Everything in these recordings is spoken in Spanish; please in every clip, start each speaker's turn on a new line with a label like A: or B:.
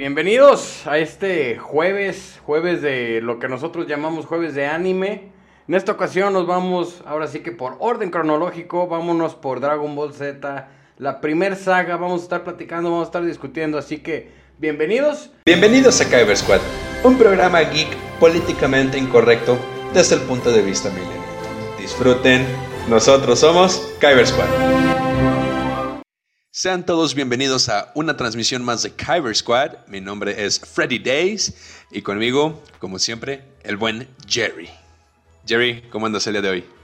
A: Bienvenidos a este jueves, jueves de lo que nosotros llamamos jueves de anime. En esta ocasión nos vamos, ahora sí que por orden cronológico, vámonos por Dragon Ball Z, la primer saga, vamos a estar platicando, vamos a estar discutiendo, así que bienvenidos.
B: Bienvenidos a Kyber Squad, un programa geek políticamente incorrecto desde el punto de vista milenio. Disfruten, nosotros somos Kyber Squad. Sean todos bienvenidos a una transmisión más de Kyber Squad. Mi nombre es Freddy Days y conmigo, como siempre, el buen Jerry. Jerry, ¿cómo andas el día de hoy?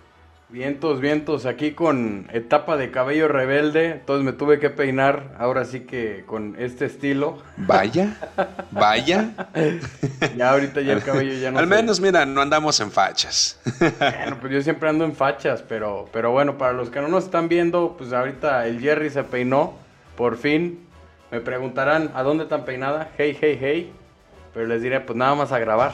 A: Vientos, vientos, aquí con etapa de cabello rebelde, entonces me tuve que peinar, ahora sí que con este estilo.
B: Vaya, vaya.
A: ya ahorita ya el cabello ya no
B: Al menos, mira, no andamos en fachas.
A: bueno, pues yo siempre ando en fachas, pero, pero bueno, para los que no nos están viendo, pues ahorita el Jerry se peinó, por fin. Me preguntarán, ¿a dónde tan peinada? Hey, hey, hey. Pero les diré, pues nada más a grabar.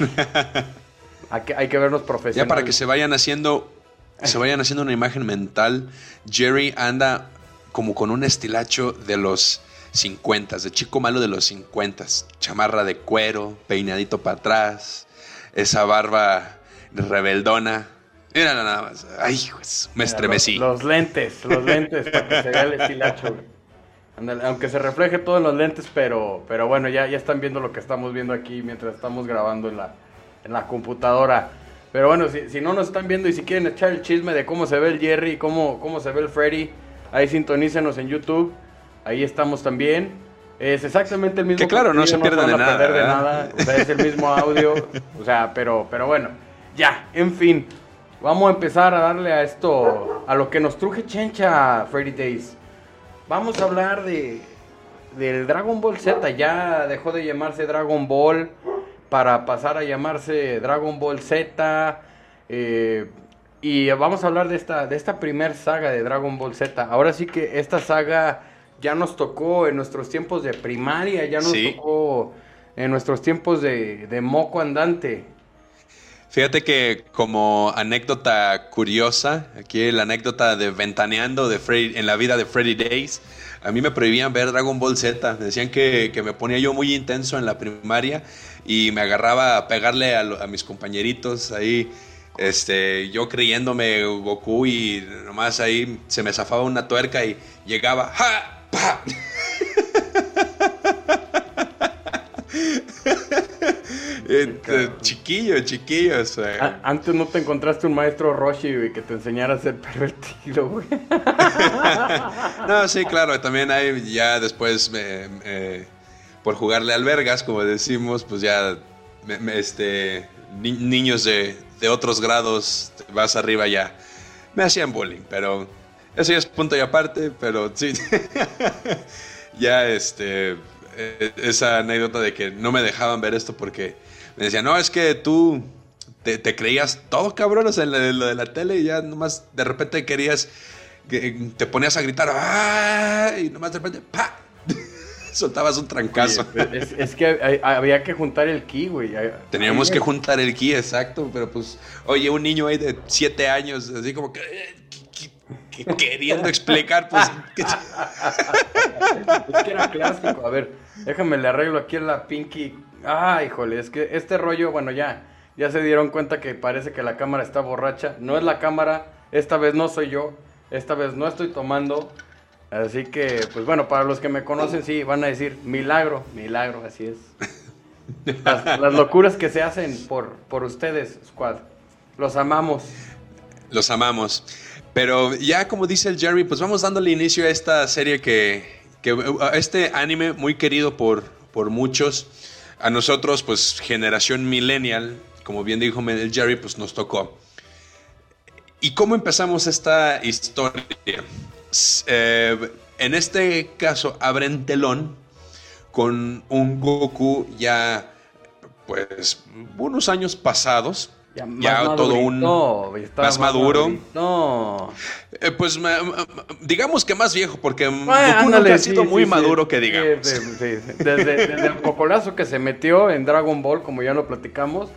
A: hay, que, hay que vernos profesionales.
B: Ya para que se vayan haciendo se vayan haciendo una imagen mental, Jerry anda como con un estilacho de los 50, de chico malo de los 50, chamarra de cuero, peinadito para atrás, esa barba rebeldona. Mira nada más. Ay, pues, me estremecí.
A: Los, lentes, los lentes para que se vea el estilacho. aunque se refleje todo en los lentes, pero, pero bueno, ya, ya están viendo lo que estamos viendo aquí mientras estamos grabando en la, en la computadora. Pero bueno, si, no nos están viendo y si quieren echar el chisme de cómo se ve el Jerry, cómo, cómo se ve el Freddy, ahí sintonícenos en YouTube. Ahí estamos también. Es exactamente el mismo.
B: Que claro, no se pierde de, nada,
A: de nada. O sea, es el mismo audio. O sea, pero, pero bueno. Ya, en fin. Vamos a empezar a darle a esto, a lo que nos truje Chencha, Freddy Days. Vamos a hablar de del Dragon Ball Z. Ya dejó de llamarse Dragon Ball para pasar a llamarse Dragon Ball Z. Eh, y vamos a hablar de esta, de esta primer saga de Dragon Ball Z. Ahora sí que esta saga ya nos tocó en nuestros tiempos de primaria, ya nos tocó en nuestros tiempos de, de moco andante.
B: Fíjate que como anécdota curiosa, aquí la anécdota de ventaneando de Freddy, en la vida de Freddy Days, a mí me prohibían ver Dragon Ball Z, decían que, que me ponía yo muy intenso en la primaria y me agarraba a pegarle a, mis compañeritos ahí. Este, yo creyéndome Goku y nomás ahí se me zafaba una tuerca y llegaba ¡Ja! ¡Pa! chiquillo, chiquillo.
A: Antes no te encontraste un maestro Roshi que te enseñara a ser pervertido, güey.
B: no, sí, claro. También hay ya después me, por jugarle albergas, como decimos, pues ya este, niños de, otros grados, vas arriba ya, me hacían bullying, pero eso ya es punto y aparte, pero sí, ya este, e, esa anécdota de que no me dejaban ver esto porque me decían, no, es que tú te, creías todo cabrón, o sea, lo de la tele y ya nomás de repente querías, te ponías a gritar, ¡ah! y nomás de repente, ¡pa! soltabas un trancazo.
A: es, que había que juntar el ki, güey.
B: Teníamos que juntar el ki, exacto. Pero pues, oye, un niño ahí de 7 años, así como que, queriendo explicar, pues.
A: es que era clásico. A ver, déjame le arreglo aquí en la Pinky. Ah, híjole, es que este rollo, bueno, ya. Ya se dieron cuenta que parece que la cámara está borracha. No es la cámara, esta vez no soy yo, esta vez no estoy tomando. Así que, pues bueno, para los que me conocen, sí, van a decir milagro, milagro, así es. Las, locuras que se hacen por, por ustedes, Squad. Los amamos.
B: Los amamos. Pero ya como dice el Jerry, pues vamos dándole inicio a esta serie que, que a este anime muy querido por, por muchos. A nosotros, pues generación millennial, como bien dijo el Jerry, pues nos tocó. ¿Y cómo empezamos esta historia? Eh, en este caso abren telón con un Goku ya, pues, unos años pasados. Ya, todo un más, maduro.
A: No.
B: Eh, pues digamos que más viejo, porque Goku nunca ha sido muy maduro que digamos.
A: Desde, desde, el cocolazo que se metió en Dragon Ball, como ya lo platicamos,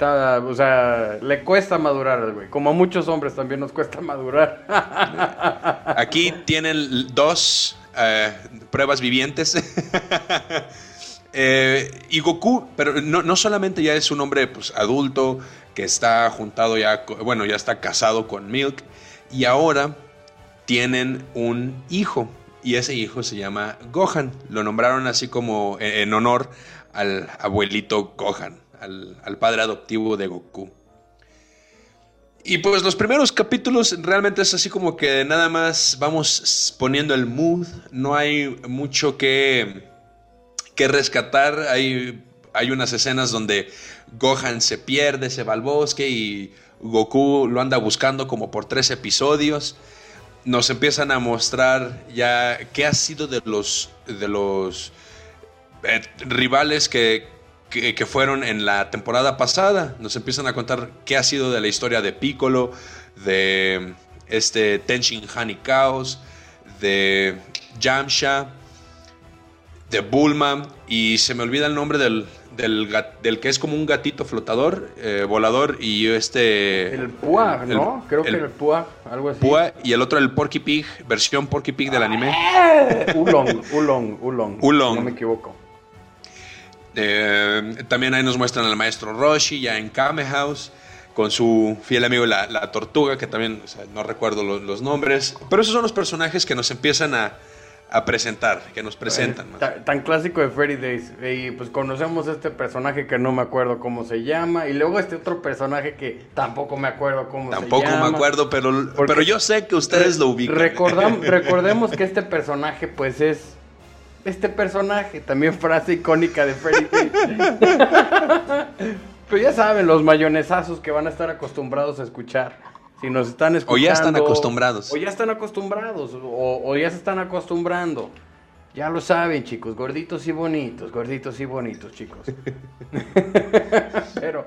A: o sea, le cuesta madurar güey. Como a muchos hombres también nos cuesta madurar.
B: Aquí tienen dos eh, pruebas vivientes. Eh, y Goku, pero no, no, solamente ya es un hombre pues, adulto que está juntado ya, bueno, ya está casado con Milk y ahora tienen un hijo y ese hijo se llama Gohan. Lo nombraron así como en honor al abuelito Gohan, al, padre adoptivo de Goku. Y pues los primeros capítulos realmente es así como que nada más vamos poniendo el mood, no hay mucho que, que rescatar, hay, hay unas escenas donde Gohan se pierde, se va al bosque y Goku lo anda buscando como por tres episodios. Nos empiezan a mostrar ya qué ha sido de los, de los eh, rivales que, que, fueron en la temporada pasada. Nos empiezan a contar qué ha sido de la historia de Piccolo, de este Tenshin Han Chaos, de Jamsha, de Bulma, y se me olvida el nombre del, del, que es como un gatito flotador, eh, volador, y este...
A: El Pua, ¿no? Creo que el Pua, algo así.
B: Pua, y el otro el Porky Pig, versión Porky Pig del anime.
A: Ulong, Ulong, Ulong.
B: Ulong.
A: No me equivoco.
B: Eh, también ahí nos muestran al maestro Roshi ya en Kame House con su fiel amigo la, tortuga, que también no recuerdo los, nombres. Pero esos son los personajes que nos empiezan a, presentar, que nos presentan.
A: tan, clásico de Freddy Days. Y pues conocemos este personaje que no me acuerdo cómo se llama. Y luego este otro personaje que tampoco me acuerdo cómo
B: se llama. Tampoco me acuerdo, pero, pero yo sé que ustedes lo ubican.
A: recordemos que este personaje pues es este personaje, también frase icónica de Freddy Pero ya saben, los mayonesazos que van a estar acostumbrados a escuchar. Si nos están escuchando.
B: O ya están acostumbrados.
A: O ya están acostumbrados. O, ya se están acostumbrando. Ya lo saben, chicos. Gorditos y bonitos. Gorditos y bonitos, chicos. Pero.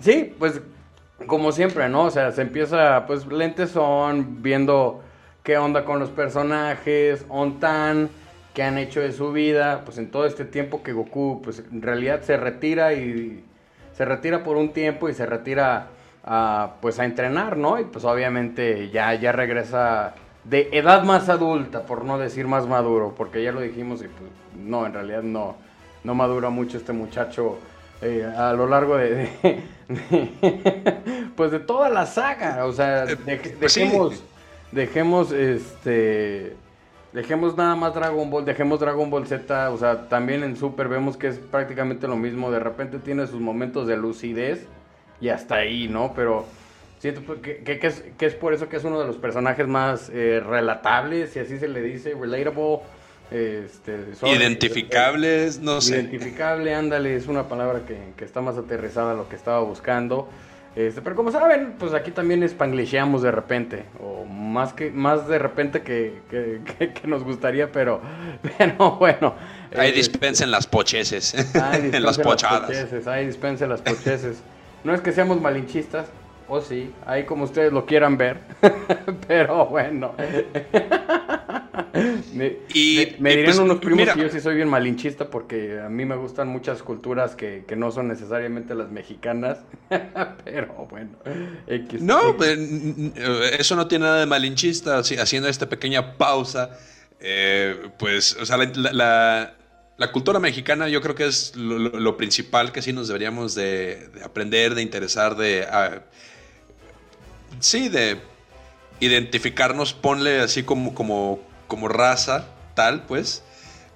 A: Sí, pues. Como siempre, ¿no? O sea, se empieza, pues, lentes son viendo qué onda con los personajes, on tan que han hecho de su vida, pues en todo este tiempo que Goku, pues en realidad se retira y se retira por un tiempo y se retira a, pues a entrenar, ¿no? Y pues obviamente ya, ya regresa de edad más adulta, por no decir más maduro, porque ya lo dijimos y pues no, en realidad no, no madura mucho este muchacho eh, a lo largo de, pues de toda la saga, o sea, eh, pues dejemos, dejemos este Dejemos nada más Dragon Ball, dejemos Dragon Ball Z, o sea, también en Super vemos que es prácticamente lo mismo, de repente tiene sus momentos de lucidez y hasta ahí, ¿no? Pero siento pues, que, que, es, que es, por eso que es uno de los personajes más eh, relatables, si así se le dice, relatable. Este,
B: Identificables, no sé.
A: Identificable, ándale, es una palabra que, que está más aterrizada a lo que estaba buscando. Este, pero como saben, pues aquí también spanglishamos de repente, o más que más de repente que, nos gustaría, pero, pero bueno.
B: Ahí eh, dispensen las pocheses, en las pochadas.
A: ahí dispensen las pocheses. No es que seamos malinchistas, o sí, ahí como ustedes lo quieran ver, pero bueno. me, y, me, dirán pues, unos primos que yo sí soy bien malinchista porque a mí me gustan muchas culturas que, no son necesariamente las mexicanas, pero bueno.
B: no, pues, eso no tiene nada de malinchista, haciendo esta pequeña pausa. Eh, pues, o sea, la, cultura mexicana yo creo que es lo, principal que sí nos deberíamos de, aprender, de interesar, de... Ah, sí, de identificarnos, ponle así como, como, como raza, tal, pues.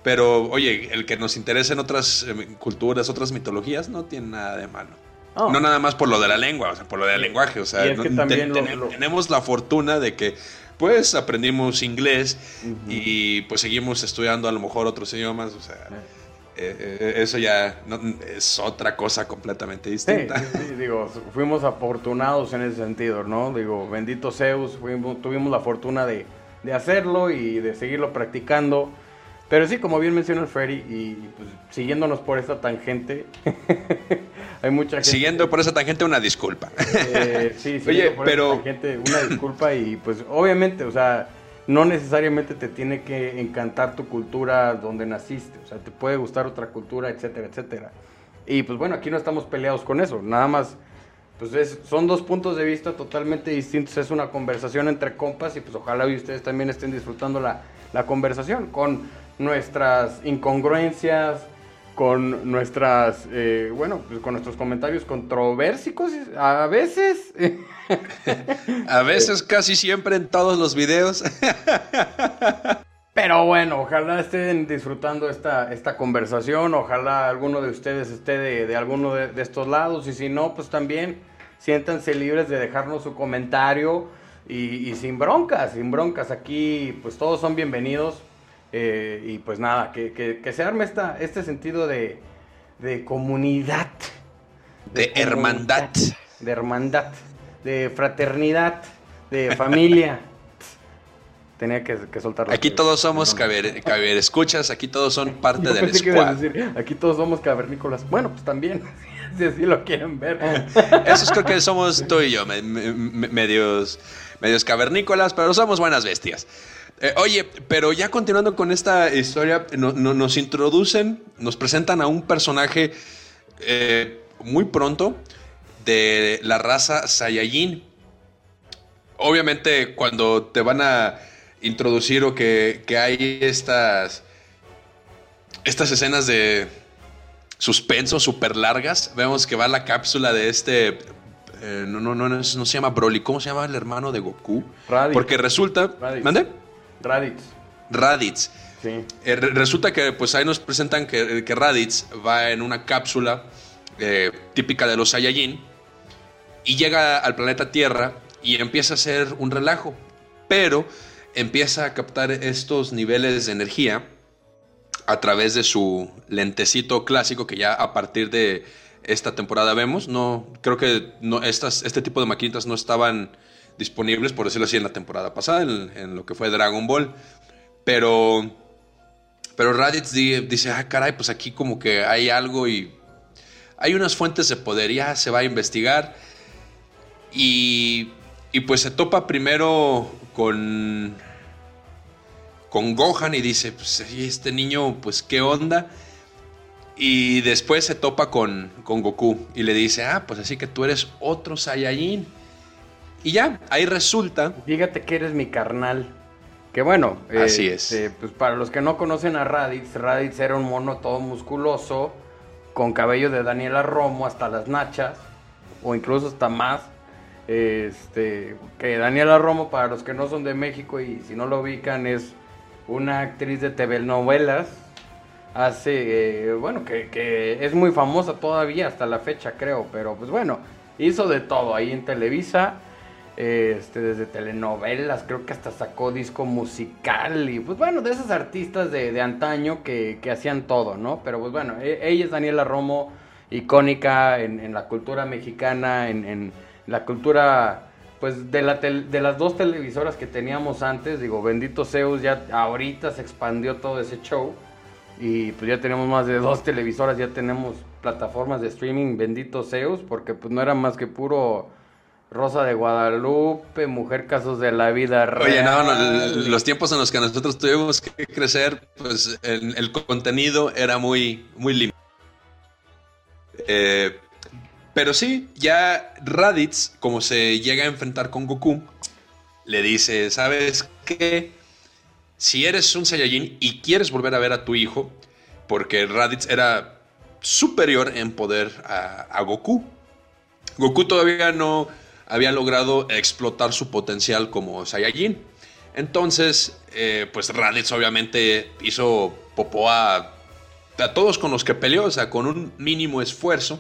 B: Pero, oye, el que nos interese en otras eh, culturas, otras mitologías, no tiene nada de malo. Oh. No nada más por lo de la lengua, o sea, por lo del lenguaje. O sea, tenemos la fortuna de que, pues, aprendimos inglés y pues seguimos estudiando a lo mejor otros idiomas, o sea. Eh. Eh, eso ya es otra cosa completamente distinta.
A: Sí, digo, fuimos afortunados en ese sentido, ¿no? Digo, bendito Zeus, tuvimos la fortuna de, hacerlo y de seguirlo practicando. Pero sí, como bien menciona el Freddy, y pues, siguiéndonos por esta tangente, hay mucha gente...
B: Siguiendo por esa tangente, una disculpa.
A: Eh, sí, sí, Oye, pero... tangente, una disculpa y pues obviamente, o sea, no necesariamente te tiene que encantar tu cultura donde naciste, o sea, te puede gustar otra cultura, etcétera, etcétera. Y pues bueno, aquí no estamos peleados con eso, nada más, pues son dos puntos de vista totalmente distintos, es una conversación entre compas y pues ojalá y ustedes también estén disfrutando la, la conversación con nuestras incongruencias, con nuestras, eh, bueno, pues con nuestros comentarios controversicos a veces.
B: a veces, casi siempre en todos los videos.
A: Pero bueno, ojalá estén disfrutando esta, esta conversación, ojalá alguno de ustedes esté de, alguno de, estos lados. Y si no, pues también siéntanse libres de dejarnos su comentario y, sin broncas, sin broncas, aquí pues todos son bienvenidos. Eh, y pues nada, que, se arme esta, este sentido de, comunidad.
B: De, hermandad.
A: De hermandad, de fraternidad, de familia. Tenía que, soltarlo.
B: Aquí todos somos caber, escuchas, aquí todos son parte del squad.
A: aquí todos somos cavernícolas. Bueno, pues también, si así lo quieren ver.
B: Esos creo que somos tú y yo, medios, medios cavernícolas, pero somos buenas bestias. Eh, oye, pero ya continuando con esta historia, nos introducen, nos presentan a un personaje eh, muy pronto de la raza Saiyajin. Obviamente, cuando te van a introducir o que, hay estas, estas escenas de suspenso súper largas. Vemos que va la cápsula de este... Eh, no, no, no, no, se llama Broly. ¿Cómo se llama el hermano de Goku?
A: Raditz.
B: Porque resulta...
A: Raditz.
B: ¿Mande?
A: Raditz.
B: Raditz.
A: Sí.
B: Eh, resulta que pues ahí nos presentan que, que Raditz va en una cápsula eh, típica de los Saiyajin y llega al planeta Tierra y empieza a hacer un relajo. Pero empieza a captar estos niveles de energía a través de su lentecito clásico que ya a partir de esta temporada vemos. No, creo que no, estas, este tipo de maquinitas no estaban disponibles, por decirlo así, en la temporada pasada, en, lo que fue Dragon Ball. Pero, pero Raditz dice, ah, caray, pues aquí como que hay algo y hay unas fuentes de poder, ya se va a investigar. Y, y pues se topa primero con con Gohan y dice, pues este niño, pues qué onda. Y después se topa con, con Goku y le dice, ah, pues así que tú eres otro Saiyajin. Y ya, ahí resulta.
A: Fíjate que eres mi carnal. Que bueno,
B: así es.
A: Este, pues para los que no conocen a Raditz, Raditz era un mono todo musculoso, con cabello de Daniela Romo hasta las nachas, o incluso hasta más. Este, que Daniela Romo, para los que no son de México y si no lo ubican, es una actriz de telenovelas, hace, eh, bueno, que, es muy famosa todavía hasta la fecha, creo, pero pues bueno, hizo de todo ahí en Televisa, este, desde telenovelas, creo que hasta sacó disco musical y pues bueno, de esas artistas de, antaño que, hacían todo, ¿no? Pero pues bueno, e, ella es Daniela Romo, icónica en, la cultura mexicana, en la cultura pues de, la de las dos televisoras que teníamos antes, digo, bendito Zeus, ya ahorita se expandió todo ese show y pues ya tenemos más de dos televisoras, ya tenemos plataformas de streaming, bendito Zeus, porque pues no era más que puro Rosa de Guadalupe, Mujer Casos de la Vida
B: Real. Oye, no, los tiempos en los que nosotros tuvimos que crecer, pues el, el contenido era muy, muy limitado. Eh, pero sí, ya Raditz, como se llega a enfrentar con Goku, le dice, ¿sabes qué? Si eres un Saiyajin y quieres volver a ver a tu hijo, porque Raditz era superior en poder a, Goku. Goku todavía no había logrado explotar su potencial como Saiyajin. Entonces, eh, pues Raditz obviamente hizo popó a, a todos con los que peleó, o sea, con un mínimo esfuerzo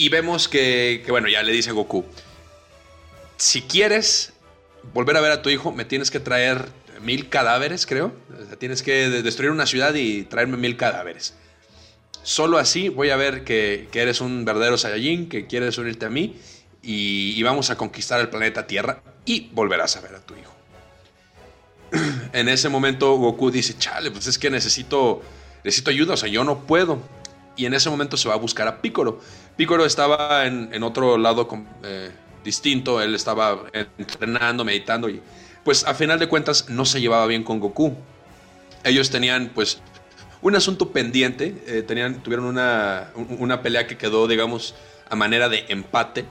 B: y vemos que, bueno, ya le dice Goku, si quieres volver a ver a tu hijo, me tienes que traer mil cadáveres, creo. tienes que destruir una ciudad y traerme mil cadáveres. Solo así voy a ver que, eres un verdadero Saiyajin, que quieres unirte a mí y, vamos a conquistar el planeta Tierra y volverás a ver a tu hijo. en ese momento Goku dice, chale, pues es que necesito, necesito ayuda, o sea, yo no puedo. Y en ese momento se va a buscar a Piccolo. Piccolo estaba en, otro lado eh, distinto, él estaba entrenando, meditando y pues a final de cuentas no se llevaba bien con Goku. Ellos tenían pues un asunto pendiente, eh, tenían, tuvieron una, una, pelea que quedó digamos a manera de empate.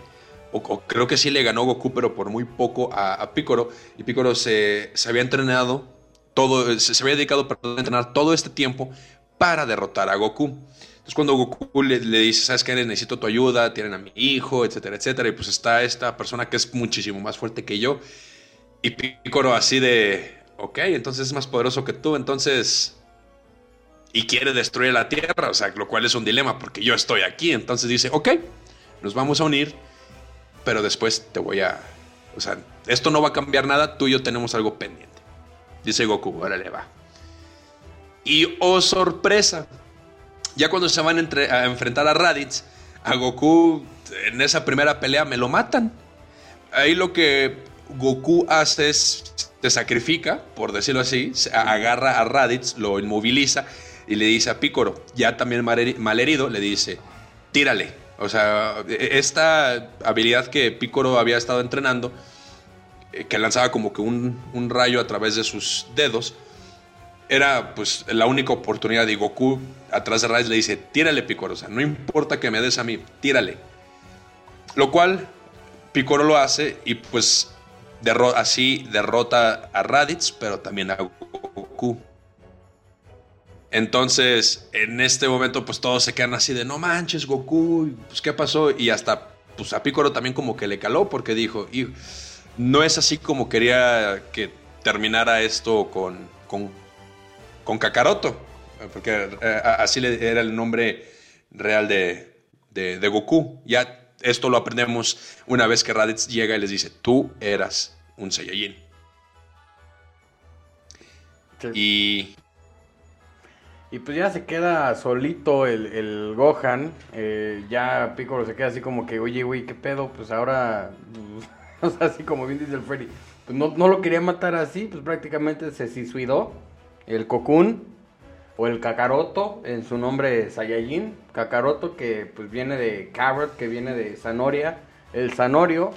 B: O, creo que sí le ganó Goku, pero por muy poco a, Piccolo. Y Piccolo se, se había entrenado todo, se, había dedicado a entrenar todo este tiempo para derrotar a Goku. Entonces cuando Goku le, dice, ¿sabes qué? Necesito tu ayuda, tienen a mi hijo, etcétera, etcétera. Y pues está esta persona que es muchísimo más fuerte que yo. Y Piccolo así de, ok, entonces es más poderoso que tú, entonces... Y quiere destruir la Tierra, o sea, lo cual es un dilema porque yo estoy aquí. Entonces dice, ok, nos vamos a unir, pero después te voy a... O sea, esto no va a cambiar nada, tú y yo tenemos algo pendiente. Dice Goku, órale va. Y oh sorpresa, ya cuando se van a, enfrentar a Raditz, a Goku en esa primera pelea me lo matan. Ahí lo que Goku hace es, se sacrifica, por decirlo así, agarra a Raditz, lo inmoviliza y le dice a Picoro, ya también malherido, le dice, tírale. O sea, e, esta habilidad que Picoro había estado entrenando, eh, que lanzaba como que un, un rayo a través de sus dedos, era pues la única oportunidad y Goku atrás de Raditz le dice, tírale Picoro, o sea, no importa que me des a mí, tírale. Lo cual Picoro lo hace y pues así derrota a Raditz, pero también a Goku. Entonces, en este momento, pues todos se quedan así de no manches, Goku, pues qué pasó. Y hasta, pues a Picoro también como que le caló porque dijo, y no es así como quería que terminara esto con, con, con Kakaroto, porque eh, así era el nombre real de, de, Goku. Ya esto lo aprendemos una vez que Raditz llega y les dice, tú eras un Saiyajin. Y
A: y pues ya se queda solito el, Gohan. Eh, ya Piccolo se queda así como que, oye, güey, ¿qué pedo? Pues ahora, o sea, así como bien dice el Freddy. Pues no, no lo quería matar así, pues prácticamente se suicidó. El Cocoon o el Kakaroto en su nombre Saiyajin. Kakaroto que pues viene de Carrot, que viene de Zanoria. El Sanorio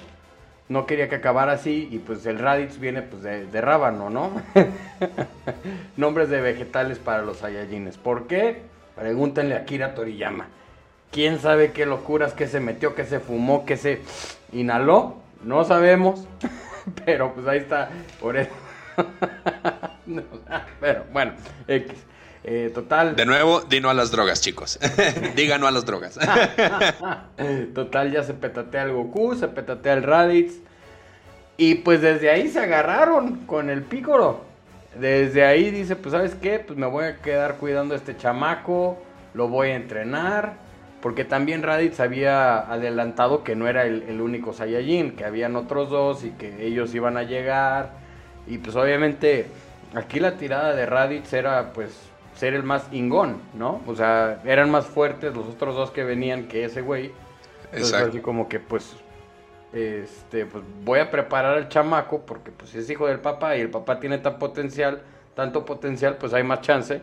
A: no quería que acabara así y pues el Raditz viene pues de, rábano, ¿no? Nombres de vegetales para los Saiyajines. ¿Por qué? Pregúntenle a Kira Toriyama. ¿Quién sabe qué locuras, qué se metió, qué se fumó, qué se inhaló? No sabemos, pero pues ahí está, por eso. pero bueno, X. Eh, total.
B: De nuevo, dino a las drogas, chicos. Díganos a las drogas.
A: total, ya se petatea el Goku, se petatea el Raditz. Y pues desde ahí se agarraron con el Pícoro. Desde ahí dice, pues sabes qué, pues me voy a quedar cuidando a este chamaco, lo voy a entrenar. Porque también Raditz había adelantado que no era el, el único Saiyajin, que habían otros dos y que ellos iban a llegar. Y pues obviamente aquí la tirada de Raditz era pues ser el más ingón, ¿no? O sea, eran más fuertes los otros dos que venían que ese güey. Entonces, así como que, pues, este, pues voy a preparar al chamaco porque, pues, es hijo del papá y el papá tiene tan potencial, tanto potencial, pues hay más chance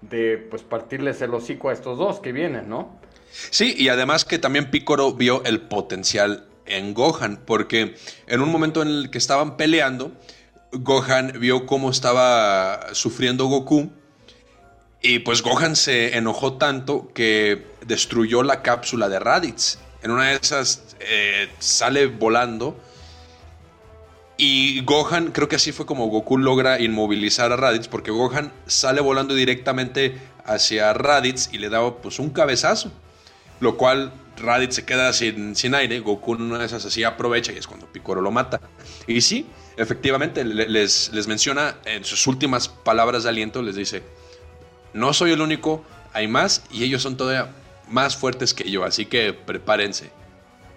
A: de, pues, partirles el hocico a estos dos que vienen, ¿no?
B: Sí, y además que también Picoro vio el potencial en Gohan, porque en un momento en el que estaban peleando, Gohan vio cómo estaba sufriendo Goku y pues Gohan se enojó tanto que destruyó la cápsula de Raditz. En una de esas eh, sale volando. Y Gohan, creo que así fue como Goku logra inmovilizar a Raditz, porque Gohan sale volando directamente hacia Raditz y le da pues un cabezazo. Lo cual Raditz se queda sin, sin aire, Goku en una de esas así aprovecha y es cuando Picoro lo mata. Y sí, efectivamente les, les menciona en sus últimas palabras de aliento, les dice, no soy el único, hay más y ellos son todavía más fuertes que yo, así que prepárense.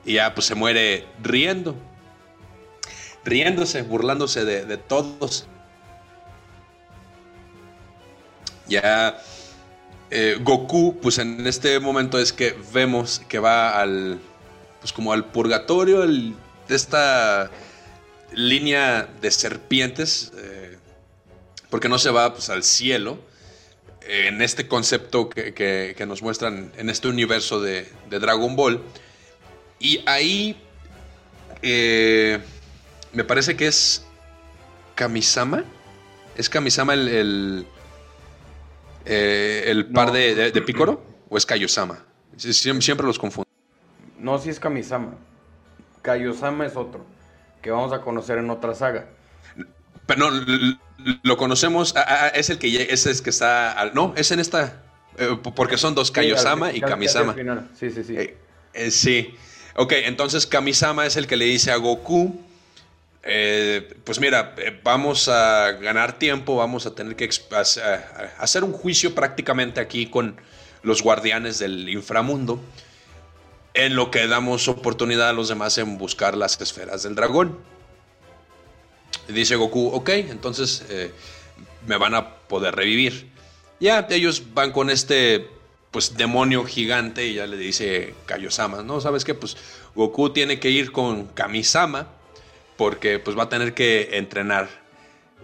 B: Y ya pues se muere riendo, riéndose, burlándose de, todos. Ya eh, Goku, pues en este momento es que vemos que va al, pues como al purgatorio, de esta línea de serpientes, eh, porque no se va pues al cielo, en este concepto que, nos muestran en este universo de, Dragon Ball. Y ahí eh, me parece que es Kamisama. ¿Es Kamisama el, el, eh, par de, de, Picoro? ¿O es Kaiosama? Siempre, los confundo.
A: No, sí es Kamisama. Kaiosama es otro, que vamos a conocer en otra saga.
B: Pero no, lo conocemos, es el que es el que está, no, es en esta, Eh, porque son dos Kaiosama y Kamisama.
A: Sí, sí, sí.
B: Eh, eh, sí. Ok, entonces Kamisama es el que le dice a Goku, pues mira, vamos a ganar tiempo, vamos a tener que hacer un juicio prácticamente aquí con los guardianes del inframundo, en lo que damos oportunidad a los demás en buscar las esferas del dragón. Dice Goku, ok, entonces me van a poder revivir. Ya ellos van con este pues demonio gigante y ya le dice Kaiosama, ¿no? ¿Sabes qué? Pues Goku tiene que ir con Kamisama porque pues va a tener que entrenar.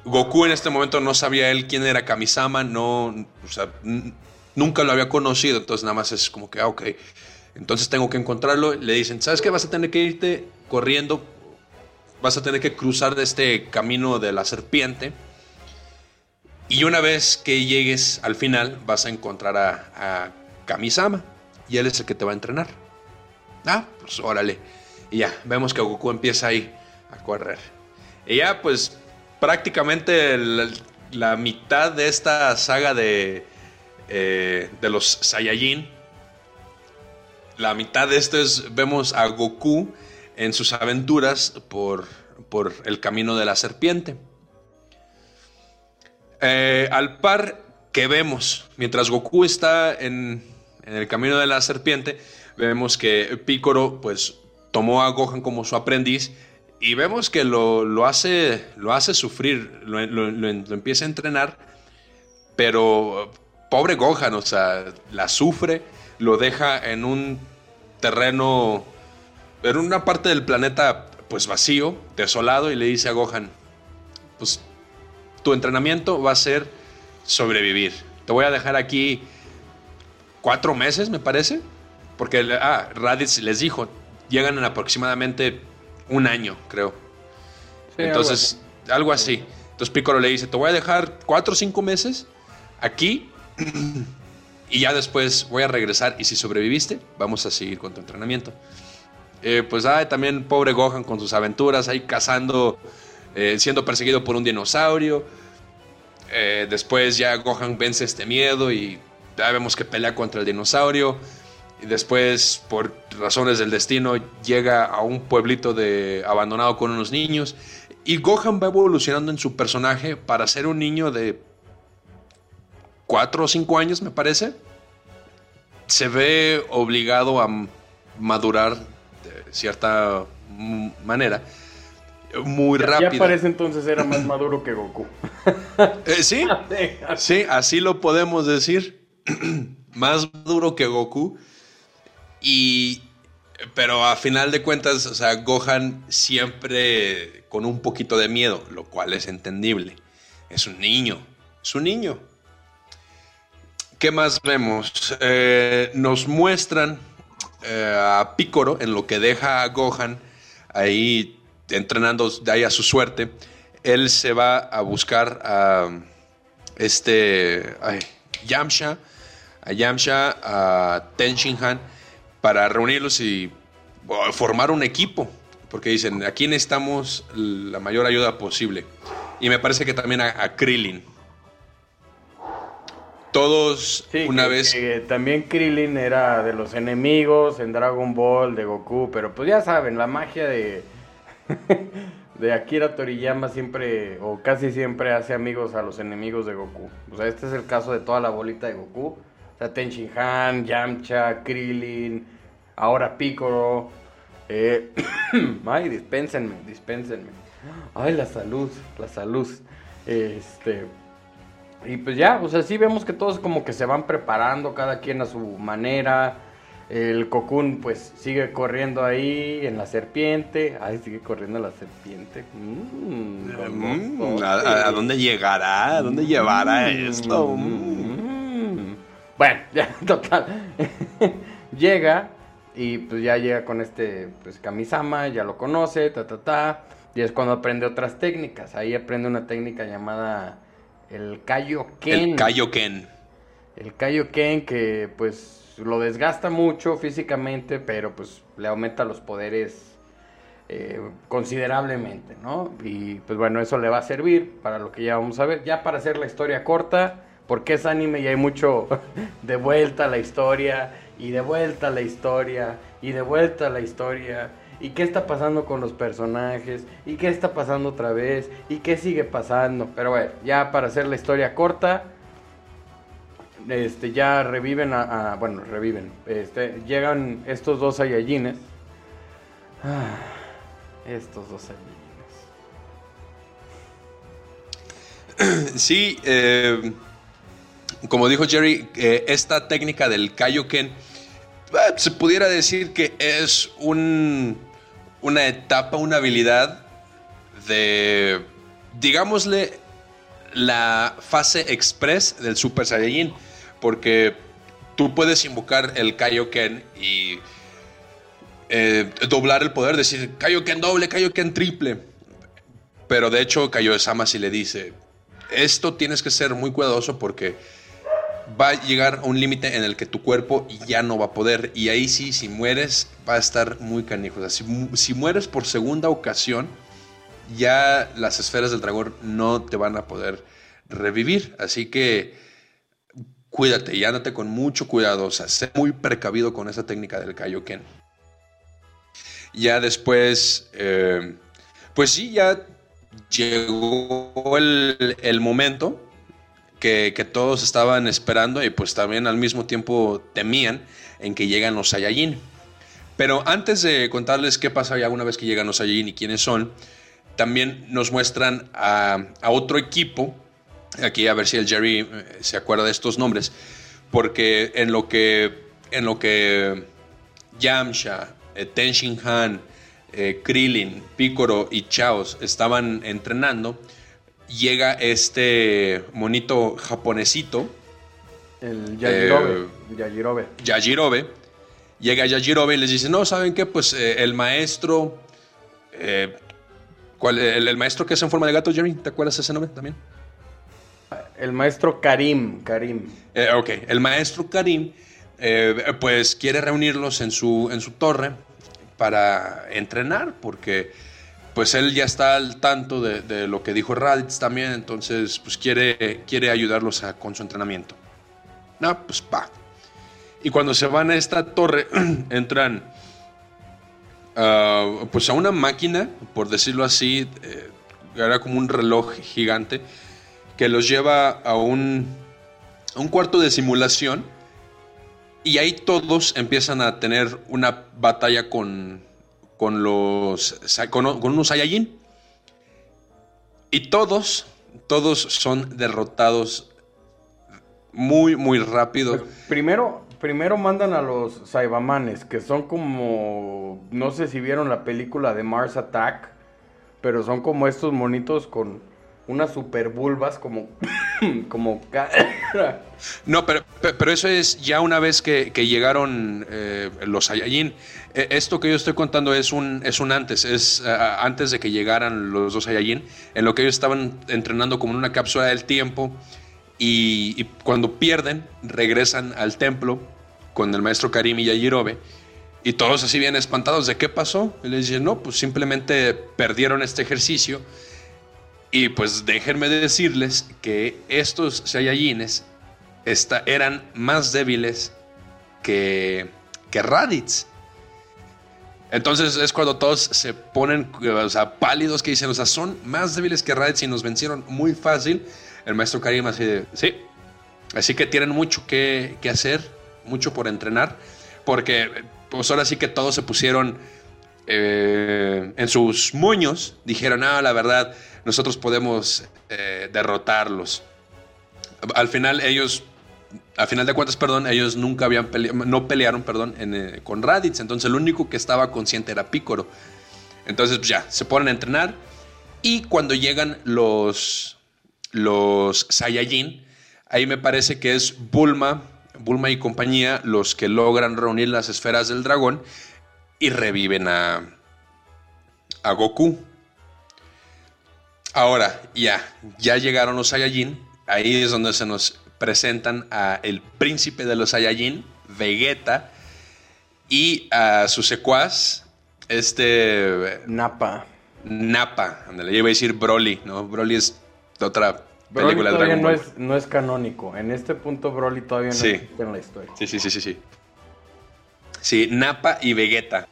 B: Goku en este momento no sabía él quién era Kamisama, no, o sea, nunca lo había conocido, entonces nada más es como que, ah, ok, entonces tengo que encontrarlo. Le dicen, ¿sabes qué? Vas a tener que irte corriendo, vas a tener que cruzar de este camino de la serpiente y una vez que llegues al final, vas a encontrar a, Kamisama. Y él es el que te va a entrenar. Ah, pues órale. Y ya, vemos que Goku empieza ahí a correr. Y ya, pues prácticamente la, mitad de esta saga de, eh, de los Saiyajin. La mitad de esto es, vemos a Goku en sus aventuras por, por el camino de la serpiente. Eh, al par que vemos, mientras Goku está en, el camino de la serpiente, vemos que Picoro pues tomó a Gohan como su aprendiz y vemos que lo, hace, lo hace sufrir, lo, empieza a entrenar, pero pobre Gohan, o sea, la sufre, lo deja en un terreno, en una parte del planeta pues vacío, desolado y le dice a Gohan, pues tu entrenamiento va a ser sobrevivir. Te voy a dejar aquí cuatro meses, me parece. Porque ah, Raditz les dijo, llegan en aproximadamente un año, creo. Entonces, algo así. Entonces Piccolo le dice, te voy a dejar cuatro o cinco meses aquí y ya después voy a regresar y si sobreviviste, vamos a seguir con tu entrenamiento. Eh, pues ah, también pobre Gohan con sus aventuras ahí cazando eh, siendo perseguido por un dinosaurio. Eh, después ya Gohan vence este miedo y ya vemos que pelea contra el dinosaurio. Y después, por razones del destino, llega a un pueblito de, abandonado con unos niños. Y Gohan va evolucionando en su personaje para ser un niño de 4 o 5 años, me parece. Se ve obligado a madurar de cierta manera muy rápido.
A: Ya parece entonces era más maduro que Goku.
B: Eh, sí, sí, así lo podemos decir. más maduro que Goku. Y. Pero a final de cuentas, o sea, Gohan siempre con un poquito de miedo, lo cual es entendible. Es un niño, es un niño. ¿Qué más vemos? Eh, nos muestran eh, a Picoro en lo que deja a Gohan ahí entrenando de ahí a su suerte, él se va a buscar a este Yamcha, a Yamcha, a Tenshinhan, para reunirlos y formar un equipo. Porque dicen, aquí necesitamos la mayor ayuda posible. Y me parece que también a, Krillin. Todos una vez.
A: también Krillin era de los enemigos en Dragon Ball, de Goku, pero pues ya saben, la magia de, de Akira Toriyama siempre, o casi siempre, hace amigos a los enemigos de Goku. O sea, este es el caso de toda la bolita de Goku. O sea, Tenshin Han, Yamcha, Krillin, ahora Piccolo. Eh, ay, dispénsenme, dispénsenme. Ay, la salud, la salud. Este. Y pues ya, o sea, sí vemos que todos como que se van preparando, cada quien a su manera. El Cocoon pues sigue corriendo ahí en la serpiente. Ay, sigue corriendo la serpiente.
B: Mm, mm, ¿a, dónde llegará? ¿A dónde llevará mm, esto?
A: Bueno, ya, total. llega y pues ya llega con este pues Kamisama, ya lo conoce, ta ta ta. Y es cuando aprende otras técnicas. Ahí aprende una técnica llamada el Kaioken.
B: El Kaioken.
A: El Kaioken que pues lo desgasta mucho físicamente, pero pues le aumenta los poderes eh, considerablemente, ¿no? Y pues bueno, eso le va a servir para lo que ya vamos a ver. Ya para hacer la historia corta, porque es anime y hay mucho de vuelta a la historia y de vuelta a la historia y de vuelta a la historia. ¿Y qué está pasando con los personajes? ¿Y qué está pasando otra vez? ¿Y qué sigue pasando? Pero bueno, ya para hacer la historia corta, este, ya reviven a, bueno, reviven, este, llegan estos dos Saiyajines. Ah, estos dos
B: Saiyajines. Sí, eh, como dijo Jerry, eh, esta técnica del Kaioken eh, se pudiera decir que es un, una etapa, una habilidad de, digámosle, la fase express del Super Saiyajin, porque tú puedes invocar el Kaioken y eh, doblar el poder, decir Kaioken doble, Kaioken triple. Pero de hecho, Kaiosama sí le dice, esto tienes que ser muy cuidadoso porque va a llegar a un límite en el que tu cuerpo ya no va a poder. Y ahí sí, si mueres, va a estar muy canijo. si, mueres por segunda ocasión, ya las esferas del dragón no te van a poder revivir. Así que cuídate y ándate con mucho cuidado. O sea, sé muy precavido con esa técnica del Kaioken. Ya después, eh, pues sí, ya llegó el, el momento que, todos estaban esperando y pues también al mismo tiempo temían en que llegan los Saiyajin. Pero antes de contarles qué pasa ya una vez que llegan los Saiyajin y quiénes son, también nos muestran a, otro equipo. Aquí a ver si el Jerry eh, se acuerda de estos nombres. Porque en lo que, en lo que Yamcha, eh, Han, eh, Krillin, Picoro y Chaos estaban entrenando, llega este monito japonesito.
A: El Yajirobe. Eh, Yajirobe.
B: Yajirobe. Llega Yajirobe y les dice, no, ¿saben qué? Pues eh, el maestro... Eh, ¿cuál, el, maestro que es en forma de gato, Jerry, ¿te acuerdas ese nombre también?
A: El maestro Karim, Karim.
B: ok, el maestro Karim pues quiere reunirlos en su, en su torre para entrenar porque pues él ya está al tanto de, lo que dijo Raditz también, entonces pues quiere, quiere ayudarlos con su entrenamiento. Pues. Y cuando se van a esta torre, entran ah, pues a una máquina, por decirlo así, eh, era como un reloj gigante, que los lleva a un, a un cuarto de simulación. Y ahí todos empiezan a tener una batalla con, con los con, unos Saiyajin. Y todos, todos son derrotados muy, muy rápido.
A: Primero, primero mandan a los Saibamanes, que son como, no sé si vieron la película de Mars Attack, pero son como estos monitos con unas super vulvas como como
B: no pero, pero eso es ya una vez que, llegaron eh, los Saiyajin. E, esto que yo estoy contando es un es un antes es antes de que llegaran los dos Saiyajin en lo que ellos estaban entrenando como en una cápsula del tiempo y, cuando pierden regresan al templo con el maestro Karim y Yajirobe y todos así bien espantados de qué pasó y les dicen no pues simplemente perdieron este ejercicio y pues déjenme decirles que estos Saiyajines eran más débiles que, que Raditz. Entonces es cuando todos se ponen pálidos que dicen, o sea, son más débiles que Raditz y nos vencieron muy fácil. El maestro Karim así de, sí. Así que tienen mucho que, que hacer, mucho por entrenar, porque pues ahora sí que todos se pusieron eh, en sus moños, dijeron, ah, la verdad, nosotros podemos eh, derrotarlos. Al final ellos, al final de cuentas, perdón, ellos nunca habían peleado, no pelearon, perdón, eh, con Raditz, entonces el único que estaba consciente era Picoro. Entonces pues ya, se ponen a entrenar y cuando llegan los, los Saiyajin, ahí me parece que es Bulma, Bulma y compañía los que logran reunir las esferas del dragón y reviven a, a Goku. Ahora, ya, ya llegaron los Saiyajin. Ahí es donde se nos presentan a el príncipe de los Saiyajin, Vegeta, y a su secuaz, este...
A: Napa.
B: Napa, donde le iba a decir Broly, ¿no? Broly es otra película
A: de Dragon
B: Ball.
A: No es, no es canónico. En este punto Broly todavía no
B: Sí.
A: existe en la historia.
B: Sí, sí, sí, sí, sí. Sí, Nappa y Vegeta.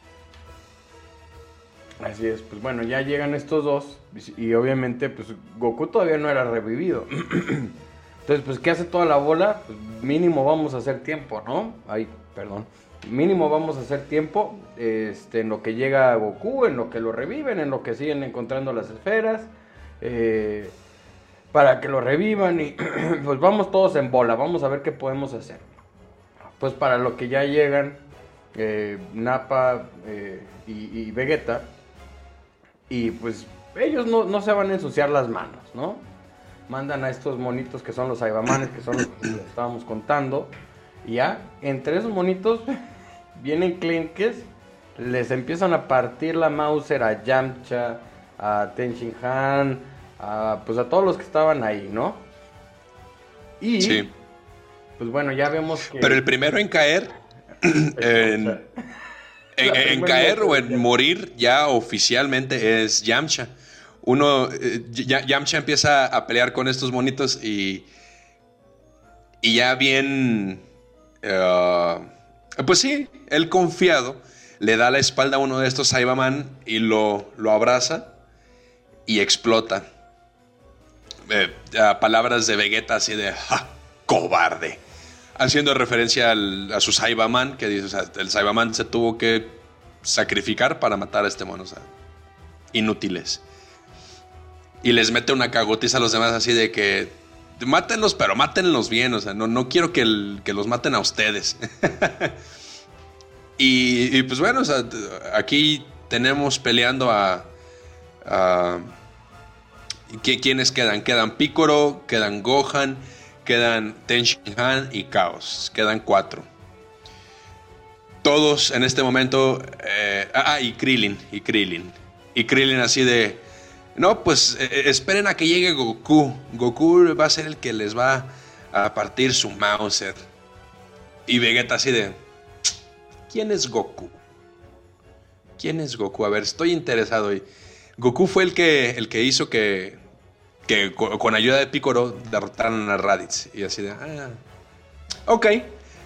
A: Así es, pues bueno, ya llegan estos dos y, obviamente pues Goku todavía no era revivido. Entonces, pues ¿qué hace toda la bola? Pues mínimo vamos a hacer tiempo, ¿no? Ay, perdón. Mínimo vamos a hacer tiempo este, en lo que llega Goku, en lo que lo reviven, en lo que siguen encontrando las esferas, eh, para que lo revivan y pues vamos todos en bola, vamos a ver qué podemos hacer. Pues para lo que ya llegan eh, Nappa eh, y Vegeta, y pues ellos no, no se van a ensuciar las manos, ¿no? Mandan a estos monitos que son los Saibamanes, que son los que les estábamos contando. Y ya, entre esos monitos vienen Clinkes, les empiezan a partir la Mauser a Yamcha, a Tenshin Han, a, pues a todos los que estaban ahí, ¿no? Y
B: Sí.
A: pues bueno, ya vemos que...
B: Pero el primero en caer, en, en, caer o en morir ya oficialmente es Yamcha. Uno, eh, Ya- Yamcha empieza a pelear con estos monitos y, y ya bien, eh, pues sí, él confiado, le da la espalda a uno de estos Saibaman y lo, lo abraza y explota. Eh, a palabras de Vegeta así de "Ja, cobarde. Haciendo referencia al- a su Saibaman, que dice, o sea, el Saibaman se tuvo que sacrificar para matar a este mono, o sea, inútiles. Y les mete una cagotiza a los demás así de que mátenlos, pero mátenlos bien, o sea, no, no quiero que, que los maten a ustedes. y, pues bueno, aquí tenemos peleando a... a ¿qui- ¿Quiénes quedan? Quedan Piccolo, quedan Gohan, quedan Tenshin Han y Chaos. Quedan cuatro. Todos en este momento... eh, ah, y Krillin, y Krillin. Y Krillin así de... No, pues eh, eh, esperen a que llegue Goku. Goku va a ser el que les va a partir su Mauser. Y Vegeta así de... ¿Quién es Goku? ¿Quién es Goku? A ver, estoy interesado. Y Goku fue el que, el que hizo que, que co- con ayuda de Piccolo derrotaran a Raditz. Y así de... Ah, ok.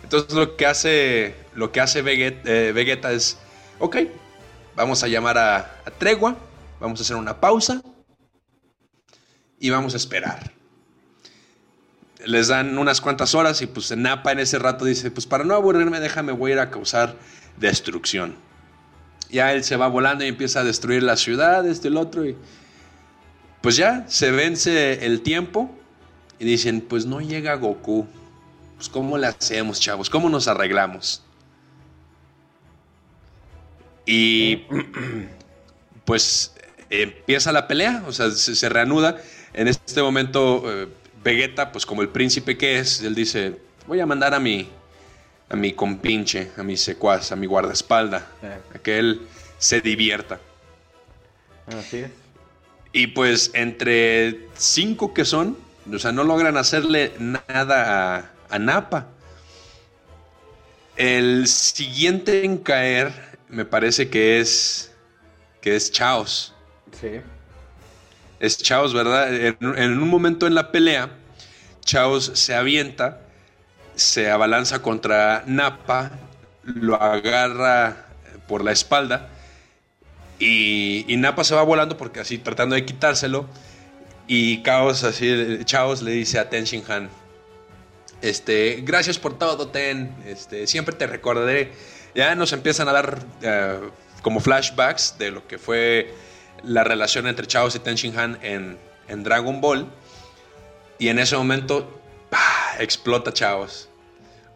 B: Entonces lo que hace, lo que hace Vegeta, eh, es... Ok, vamos a llamar a, tregua. Vamos a hacer una pausa. Y vamos a esperar. Les dan unas cuantas horas y pues Nappa en ese rato dice, pues para no aburrirme, déjame, voy a ir a causar destrucción. Ya él se va volando y empieza a destruir la ciudad, este el otro y pues ya se vence el tiempo y dicen, pues no llega Goku. Pues cómo le hacemos, chavos? ¿Cómo nos arreglamos? Y pues empieza la pelea, o sea, se, se reanuda. En este momento, eh, Vegeta, pues como el príncipe que es, él dice, voy a mandar a mi, a mi compinche, a mi secuaz, a mi guardaespalda,
A: Eh.
B: a que él se divierta.
A: Así es.
B: Y pues entre cinco que son, o sea, no logran hacerle nada a, a Nappa. El siguiente en caer me parece que es que es Chaos.
A: Sí.
B: Es Chaos, ¿verdad? En, en un momento en la pelea, Chaos se avienta, se abalanza contra Nappa, lo agarra por la espalda y, Nappa se va volando porque así tratando de quitárselo y Chaos así Chaos le dice a Ten Shin Han este gracias por todo Ten este siempre te recordaré ya nos empiezan a dar eh, como flashbacks de lo que fue la relación entre Chaos y Ten Shin Han en, en Dragon Ball y en ese momento explota Chaos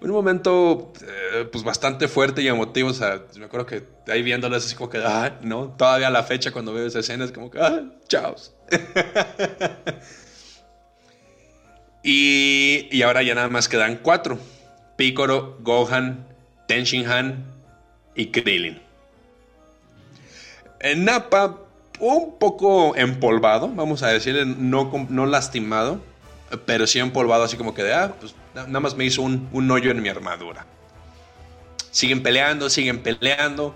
B: un momento eh, pues bastante fuerte y emotivo. O sea, me acuerdo que ahí viéndolo es así como que, ah, no, todavía a la fecha cuando veo esa escena es como que, ah, chaos. y, y ahora ya nada más quedan cuatro. Piccolo, Gohan, Tenshin Han y Krillin. En Nappa, un poco empolvado, vamos a decirle, no, no lastimado, pero sí empolvado, así como que de, ah, pues na- nada más me hizo un, un hoyo en mi armadura. Siguen peleando, siguen peleando.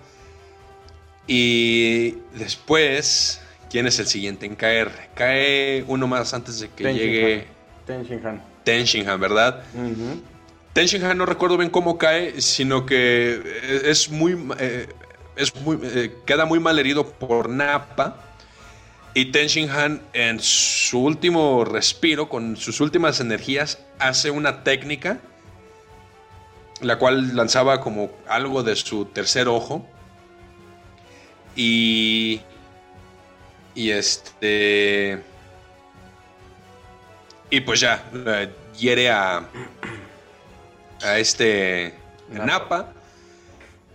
B: Y después, ¿quién es el siguiente en caer? Cae uno más antes de que llegue
A: Ten Shinhan.
B: Ten Shinhan, ¿verdad? Ten Shinhan no recuerdo bien cómo cae, sino que es muy, eh, es muy eh, queda muy mal herido por Nappa. Y Ten Shinhan en su último respiro, con sus últimas energías, hace una técnica, la cual lanzaba como algo de su tercer ojo. Y... Y este... Y pues ya, hiere a, a este Napa.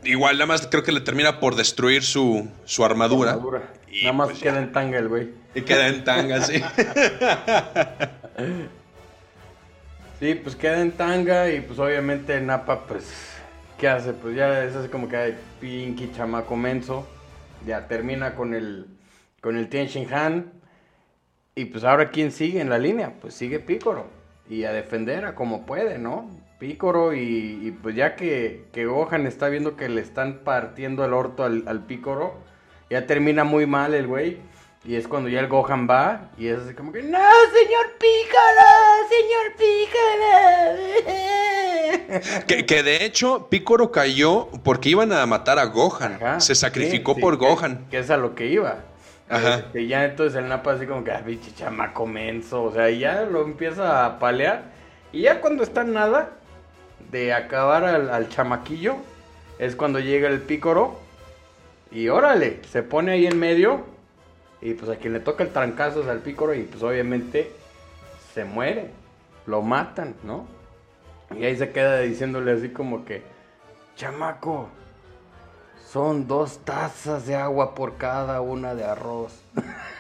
B: Igual nada más creo que le termina por destruir su, su armadura.
A: Y nada más pues queda en tanga el güey.
B: Y queda en tanga, sí.
A: sí, pues queda en tanga y pues obviamente Napa pues... ¿Qué hace? Pues ya es así como que hay pinky chamaco menso. Ya termina con el, con el Tien Han y pues ahora, ¿quién sigue en la línea? Pues sigue Pícoro. Y a defender a como puede, ¿no? Pícoro y, pues ya que, que, Gohan está viendo que le están partiendo el orto al, al Pícoro, ya termina muy mal el güey. Y es cuando ya el Gohan va y es así como que, no, señor Pícoro,
B: señor Pícoro. que, que, de hecho Pícoro cayó porque iban a matar a Gohan. Se sacrificó por Gohan.
A: Que es a lo que iba. Ajá. Y ya entonces el Napa así como que, ah, bicho, chamaco menso. O sea, y ya lo empieza a palear. Y ya cuando está nada de acabar al, chamaquillo, es cuando llega el pícoro. Y órale, se pone ahí en medio. Y pues a quien le toca el trancazo es al pícoro. Y pues obviamente se muere. Lo matan, ¿no? Y ahí se queda diciéndole así como que, chamaco, son dos tazas de agua por cada una de arroz.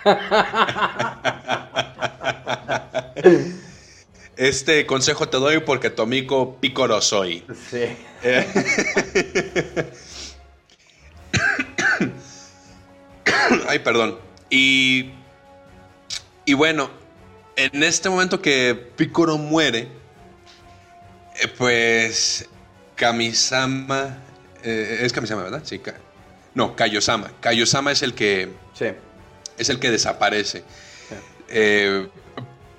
B: Este consejo te doy porque tu amigo pícoro soy.
A: Sí.
B: Ay, perdón. Y, y bueno, en este momento que Pícoro muere, eh, pues Kamisama eh, es Kamisama, ¿verdad? Sí. no, Kaiosama. Kaiosama es el que.
A: Sí.
B: Es el que desaparece. Eh,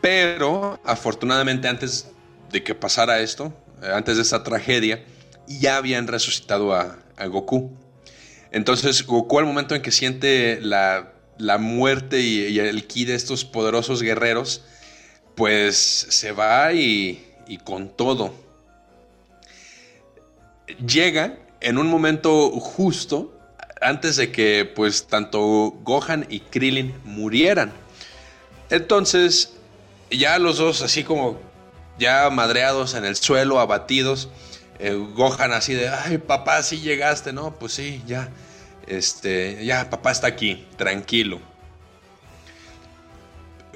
B: pero, afortunadamente, antes de que pasara esto, antes de esta tragedia, ya habían resucitado a, Goku. Entonces, Goku, al momento en que siente la, muerte y, el ki de estos poderosos guerreros, pues se va y, y con todo. Llega en un momento justo antes de que pues tanto Gohan y Krillin murieran. Entonces, ya los dos así como ya madreados en el suelo, abatidos, eh, Gohan así de, ay papá, sí llegaste, no, pues sí, ya, este, ya papá está aquí, tranquilo.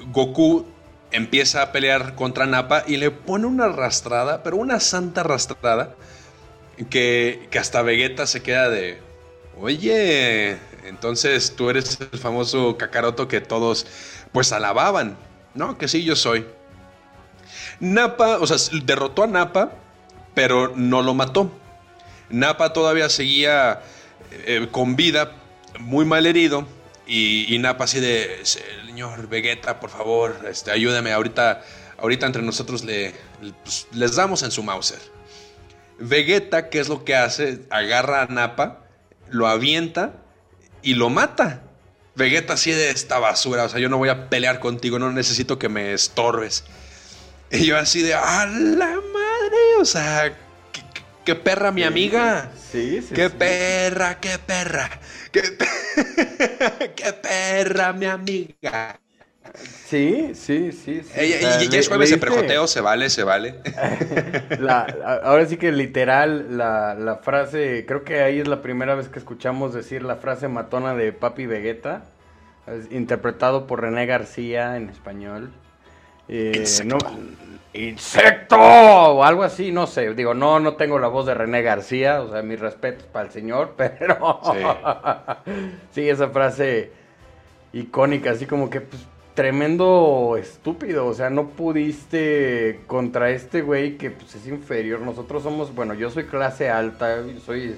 B: Goku empieza a pelear contra Nappa y le pone una arrastrada, pero una santa arrastrada que, hasta Vegeta se queda de, oye, entonces tú eres el famoso Kakaroto que todos pues alababan. No, que sí, yo soy. Napa, o sea, derrotó a Napa, pero no lo mató. Napa todavía seguía eh, con vida, muy mal herido. Y, Napa así de, señor Vegeta, por favor, este, ayúdame. Ahorita, ahorita entre nosotros le, pues, les damos en su Mauser. Vegeta, ¿qué es lo que hace? Agarra a Nappa, lo avienta y lo mata. Vegeta así de esta basura, o sea, yo no voy a pelear contigo, no necesito que me estorbes. Y yo así de, ¡a la madre! O sea, qué, perra mi amiga.
A: Sí, sí.
B: Qué perra, qué perra. Qué, qué perra mi amiga.
A: Sí, sí, sí. sí.
B: y, ya es jueves de prejoteo, se vale, se vale.
A: ahora sí que literal, la, frase, creo que ahí es la primera vez que escuchamos decir la frase matona de Papi Vegeta, interpretado por René García en español.
B: Eh, insecto.
A: Insecto o algo así, no sé. Digo, no, no tengo la voz de René García, o sea, mis respetos para el señor, pero sí, esa frase icónica, así como que pues, tremendo estúpido, o sea, no pudiste contra este güey que pues, es inferior. Nosotros somos, bueno, yo soy clase alta, soy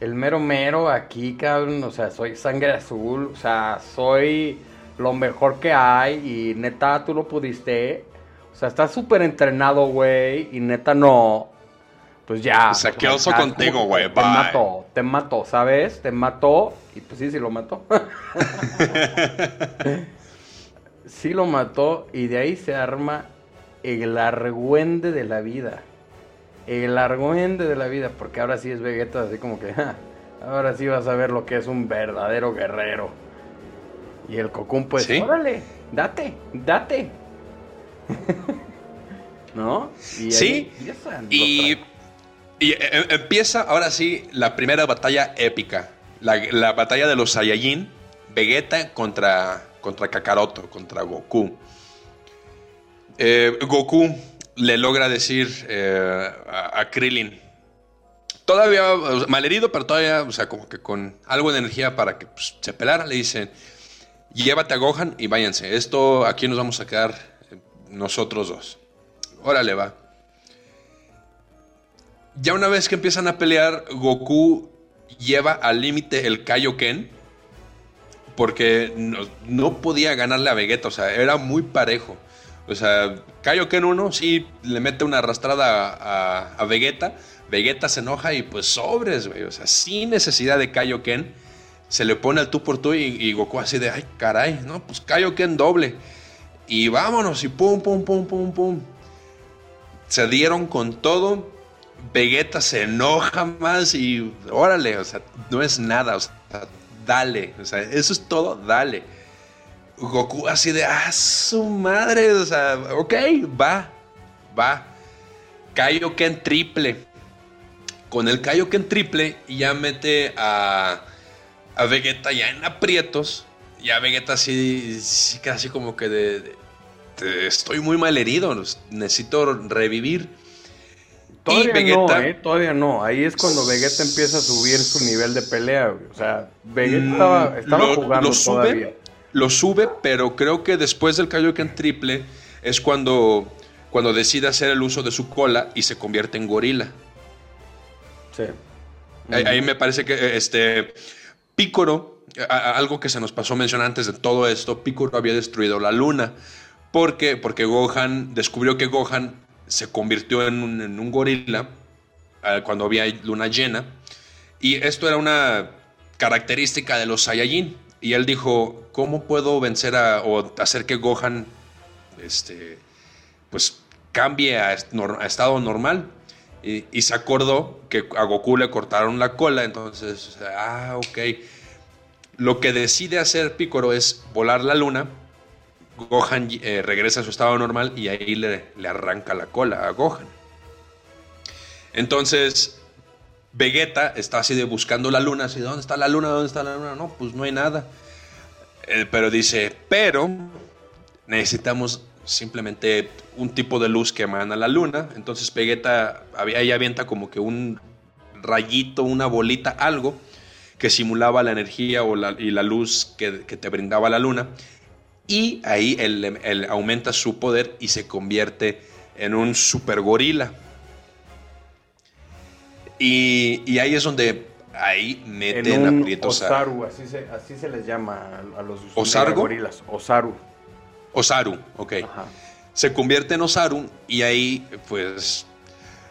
A: el mero mero aquí, cabrón, o sea, soy sangre azul, o sea, soy lo mejor que hay y neta tú no pudiste. O sea, está súper entrenado, güey, y neta no. Pues ya.
B: O sea, ¿qué oso contigo, güey?
A: Te mató, te mató, ¿sabes? Te mató. Y pues sí, sí lo mató. sí lo mató y de ahí se arma el argüende de la vida. El argüende de la vida, porque ahora sí es Vegeta, así como que, "Ja, ahora sí vas a ver lo que es un verdadero guerrero. Y el Cocoon, pues,
B: Sí.
A: órale, date, date. ¿No? Y
B: Sí, Y, eh, empieza ahora sí la primera batalla épica. La, la batalla de los Saiyajin. Vegeta contra, contra Kakaroto, contra Goku. Eh, Goku le logra decir eh, a, a Krillin. Todavía o sea, malherido, pero todavía, o sea, como que con algo de energía para que pues, se pelara, le dicen: Llévate a Gohan y váyanse. Esto aquí nos vamos a quedar nosotros dos. Órale, va. Ya una vez que empiezan a pelear, Goku lleva al límite el Kaioken. Porque no, podía ganarle a Vegeta, o sea, era muy parejo. O sea, Kaioken 1 sí le mete una arrastrada a Vegeta. Vegeta se enoja y pues sobres, güey. O sea, sin necesidad de Kaioken, se le pone al tú por tú y, y Goku así de, ay, caray, no, pues Kaioken doble. Y vámonos, y pum, pum, pum, pum, pum. Se dieron con todo. Vegeta se enoja más y órale, o sea, no es nada, o sea, dale, o sea, eso es todo, dale. Goku así de, ah, su madre, o sea, ok, va, va. Kaioken triple. Con el Kaioken triple ya mete a, a Vegeta ya en aprietos. Ya Vegeta así, así como que de- de, estoy muy mal herido, necesito revivir.
A: Todavía
B: Vegeta-
A: no, ¿eh? Todavía no. Ahí es cuando Vegeta empieza a subir su nivel de pelea, güey. O sea, Vegeta estaba, estaba
B: Mm, Lo-
A: jugando
B: lo sube,
A: todavía.
B: Lo sube, pero creo que después del Kaioken triple es cuando, cuando decide hacer el uso de su cola y se convierte en gorila.
A: Sí.
B: Ahí, ahí me parece que este Picoro, algo que se nos pasó mencionar antes de todo esto, Picoro había destruido la luna. ¿Por qué? Porque Gohan descubrió que Gohan se convirtió en un, gorila ah, cuando había luna llena. Y esto era una característica de los Saiyajin. Y él dijo, ¿cómo puedo vencer a, o hacer que Gohan este, pues, cambie a estado normal? Y, y se acordó que a Goku le cortaron la cola, entonces, ah, ok. Lo que decide hacer Picoro es volar la luna. Gohan eh, regresa a su estado normal y ahí le, le arranca la cola a Gohan. Entonces, Vegeta está así de buscando la luna, así, ¿dónde está la luna? ¿Dónde está la luna? No, pues no hay nada. Eh, pero dice, pero necesitamos simplemente un tipo de luz que emana la luna. Entonces Vegeta ahí avienta como que un rayito, una bolita, algo que simulaba la energía o la, y la luz que, que te brindaba la luna. Y ahí él, él aumenta su poder y se convierte en un super gorila. Y, y ahí es donde ahí
A: En
B: meten
A: un
B: aprietos a
A: Osaru, así se, así se les llama a, a los
B: ¿Osargo?
A: gorilas. Osaru.
B: Osaru. Ok.
A: Ajá.
B: se convierte en Osaru y ahí pues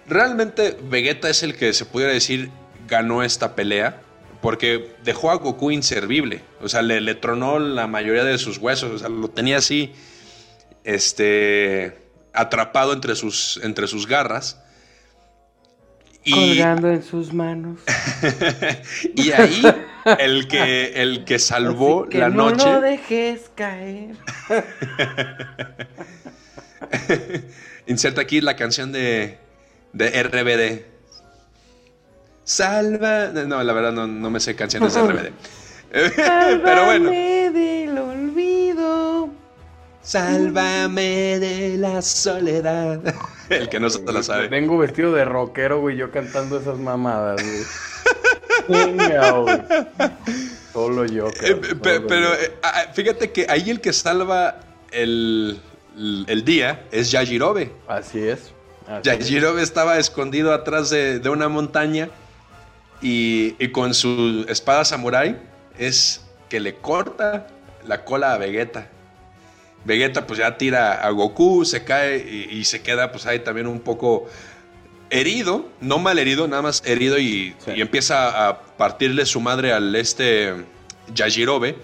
B: realmente Vegeta es el que se pudiera decir ganó esta pelea porque dejó a Goku inservible, o sea, le, le tronó la mayoría de sus huesos, o sea, lo tenía así este atrapado entre sus entre sus garras. Y,
A: Colgando en sus manos.
B: y ahí el que el que salvó
A: que
B: la
A: no
B: noche
A: lo dejes caer.
B: Inserta aquí la canción de, de RBD. Salva. No, la verdad no, no me sé canciones de RBD. Pero bueno.
A: Sálvame del olvido.
B: Sálvame de la soledad. El que no se la sabe.
A: Vengo vestido de rockero, güey, yo cantando esas mamadas, güey. Venga, güey. Solo yo,
B: Eh,
A: cabrón,
B: pe-
A: solo
B: pero
A: yo.
B: eh, ah, fíjate que ahí el que salva el, el día es Yajirobe.
A: Así es. así es.
B: Yajirobe estaba escondido atrás de, de una montaña y, y con su espada samurai es que le corta la cola a Vegeta. Vegeta pues ya tira a Goku, se cae y, se queda pues ahí también un poco herido, no mal herido, nada más herido y, empieza a partirle su madre al este Yajirobe.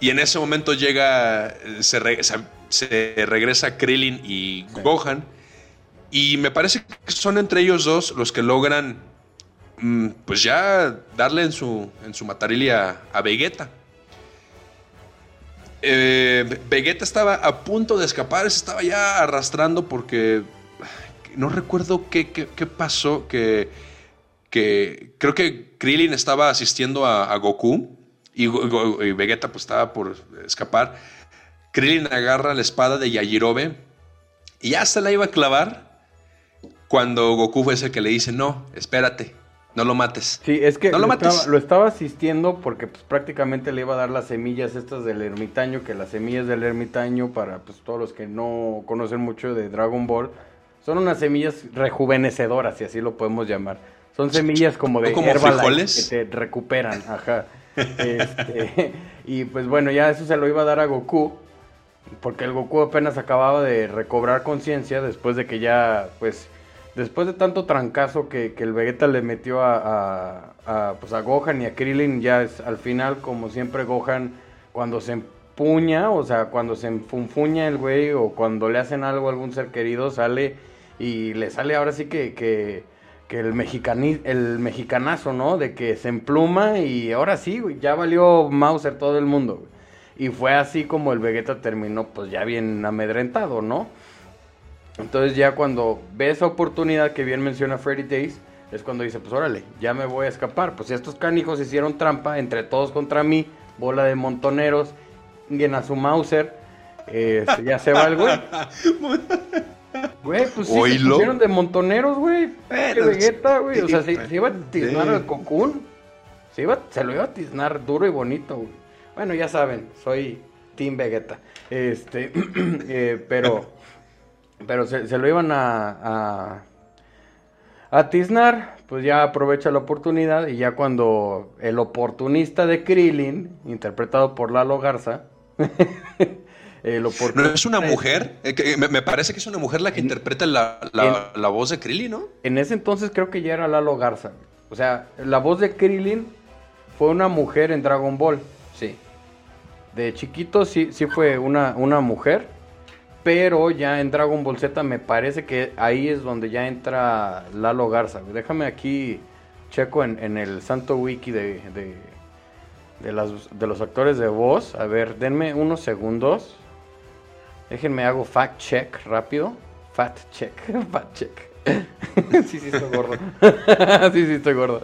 B: Y en ese momento llega, se, regresa Krillin y Gohan. Y me parece que son entre ellos dos los que logran, pues ya darle en su, en su matarilia a Vegeta. Eh, Vegeta estaba a punto de escapar, se estaba ya arrastrando porque no recuerdo qué, pasó, que, que, creo que Krillin estaba asistiendo a, Goku y, Vegeta pues estaba por escapar. Krillin agarra la espada de Yajirobe y ya se la iba a clavar cuando Goku fue ese que le dice, no, espérate, no lo mates.
A: Sí, es que lo, Estaba, asistiendo porque pues, prácticamente le iba a dar las semillas estas del ermitaño, que las semillas del ermitaño, para pues, todos los que no conocen mucho de Dragon Ball, son unas semillas rejuvenecedoras, si así lo podemos llamar. Son semillas como de
B: como
A: que te recuperan, ajá. Este, y pues bueno, ya eso se lo iba a dar a Goku, porque el Goku apenas acababa de recobrar conciencia después de que ya, pues, después de tanto trancazo que, el Vegeta le metió a, pues a Gohan y a Krillin, ya es al final, como siempre, Gohan, cuando se empuña, o sea, cuando se enfunfuña el güey, o cuando le hacen algo a algún ser querido, sale y le sale ahora sí que, que, el, mexicani, el mexicanazo, ¿no? De que se empluma y ahora sí, ya valió Mauser todo el mundo, Y fue así como el Vegeta terminó, pues ya bien amedrentado, ¿no? Entonces ya cuando ve esa oportunidad que bien menciona Freddy Days, es cuando dice, pues órale, ya me voy a escapar. Pues estos canijos hicieron trampa, entre todos contra mí, bola de montoneros, bien a su Mauser, este, ya se va el güey. Güey, pues sí, se pusieron de montoneros, güey. Qué Vegeta, güey. O sea, se, iba a tiznar al Cocoon. Se, iba, se lo iba a tiznar duro y bonito, güey. Bueno, ya saben, soy Team Vegeta. Este, eh, pero pero se, lo iban a, a, tiznar, pues ya aprovecha la oportunidad y ya cuando el oportunista de Krillin, interpretado por Lalo Garza,
B: ¿No es una mujer? Eh, me, parece que es una mujer la que interpreta la, la, voz de Krillin, ¿no?
A: En ese entonces creo que ya era Lalo Garza. O sea, la voz de Krillin fue una mujer en Dragon Ball, sí. De chiquito sí, sí fue una, una mujer pero ya en Dragon Ball Z me parece que ahí es donde ya entra Lalo Garza. Déjame aquí, checo en, el santo wiki de, de, los actores de voz. A ver, denme unos segundos. Déjenme hago fact check rápido. Fact check, fact check. sí, sí, estoy gordo. sí, sí, estoy gordo.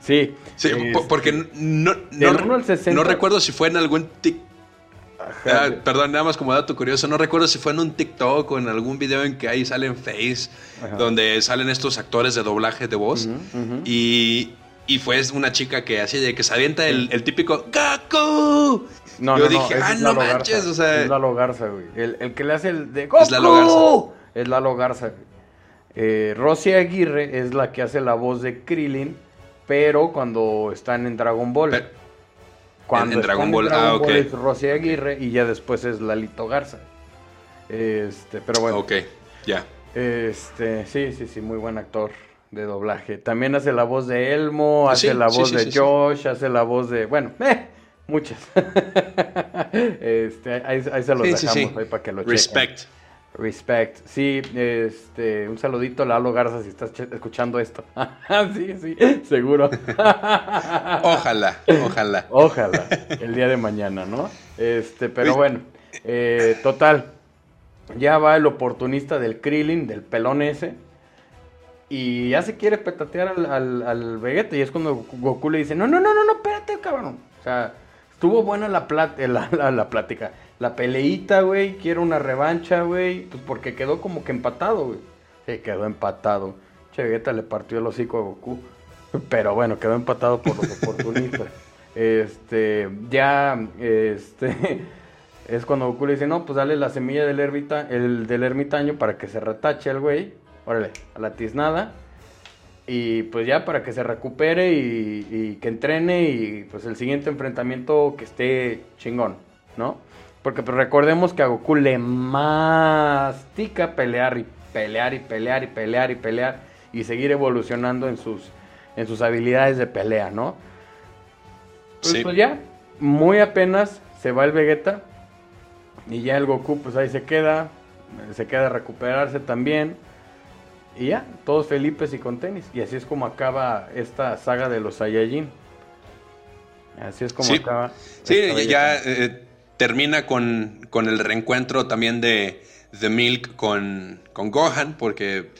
A: Sí.
B: Sí, porque no, no, recuerdo si fue en algún TikTok Ah, perdón, nada más como dato curioso, no recuerdo si fue en un TikTok o en algún video en que ahí salen Face, donde salen estos actores de doblaje de voz. y, y, fue una chica que así de que se avienta el, típico ¡Gaku!
A: No, Yo dije, ah, no manches, o sea. Es Lalo Garza, güey. El, que le hace el de ¡Goku! Es Lalo Garza. Es Lalo Garza. Eh, Rosy Aguirre es la que hace la voz de Krillin, pero cuando están en Dragon Ball. Cuando en, Dragon Ball, ah, ok. es Rosy Aguirre y ya después es Lalito Garza. Este, pero bueno.
B: Ok, ya.
A: Este, sí, sí, sí, muy buen actor de doblaje. También hace la voz de Elmo, ah, hace la voz de Josh, hace la voz de, bueno, eh, muchas. este, ahí, se los dejamos ahí para que lo
B: Respect.
A: Respect. Sí, este, un saludito a Lalo Garza si estás escuchando esto. sí, sí, seguro.
B: ojalá, ojalá.
A: Ojalá, el día de mañana, ¿no? Este, pero bueno, eh, total. Ya va el oportunista del Krillin, del pelón ese. Y ya se quiere petatear al, al, Vegeta. Y es cuando Goku le dice: No, no, no, no, no, espérate, cabrón. O sea, estuvo buena la, la, la plática la peleita, güey, quiero una revancha, güey, pues porque quedó como que empatado, güey. Sí, quedó empatado. Che, Vegeta le partió el hocico a Goku. Pero bueno, quedó empatado por los oportunistas. este, ya, este, es cuando Goku le dice, no, pues dale la semilla del, ermita, el, del ermitaño para que se retache el güey. Órale, a la tiznada. Y pues ya para que se recupere y, y que entrene y pues el siguiente enfrentamiento que esté chingón, ¿no? Porque pues, recordemos que a Goku le mastica pelear y pelear y pelear y pelear y pelear y seguir evolucionando en sus, en sus habilidades de pelea, ¿no? Pues,
B: Sí.
A: pues ya, muy apenas se va el Vegeta y ya el Goku pues ahí se queda, se queda a recuperarse también y ya, todos felices y con tenis. Y así es como acaba esta saga de los Saiyajin. Así es como
B: Sí.
A: acaba.
B: Sí, ya eh, termina con, con el reencuentro también de, de Milk con, con Gohan, porque